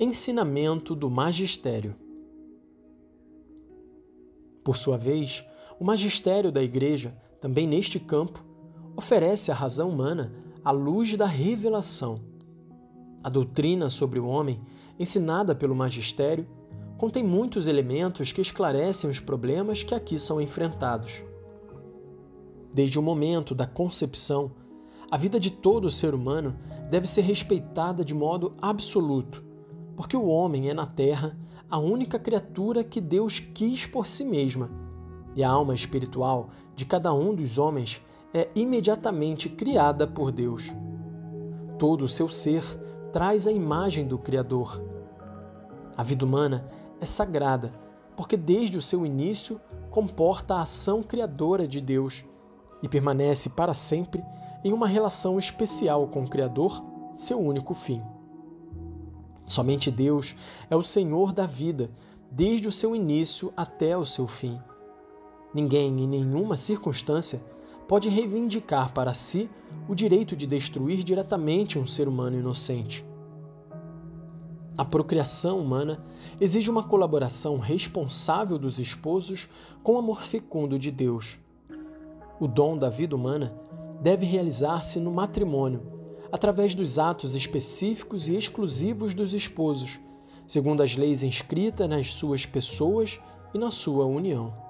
Ensinamento do Magistério. Por sua vez, o magistério da Igreja, também neste campo, oferece à razão humana a luz da revelação. A doutrina sobre o homem, ensinada pelo magistério, contém muitos elementos que esclarecem os problemas que aqui são enfrentados. Desde o momento da concepção, a vida de todo ser humano deve ser respeitada de modo absoluto porque o homem é na terra a única criatura que Deus quis por si mesma, e a alma espiritual de cada um dos homens é imediatamente criada por Deus. Todo o seu ser traz a imagem do Criador. A vida humana é sagrada, porque desde o seu início comporta a ação criadora de Deus e permanece para sempre em uma relação especial com o Criador, seu único fim. Somente Deus é o Senhor da vida, desde o seu início até o seu fim. Ninguém, em nenhuma circunstância, pode reivindicar para si o direito de destruir diretamente um ser humano inocente. A procriação humana exige uma colaboração responsável dos esposos com o amor fecundo de Deus. O dom da vida humana deve realizar-se no matrimônio através dos atos específicos e exclusivos dos esposos, segundo as leis inscritas nas suas pessoas e na sua união.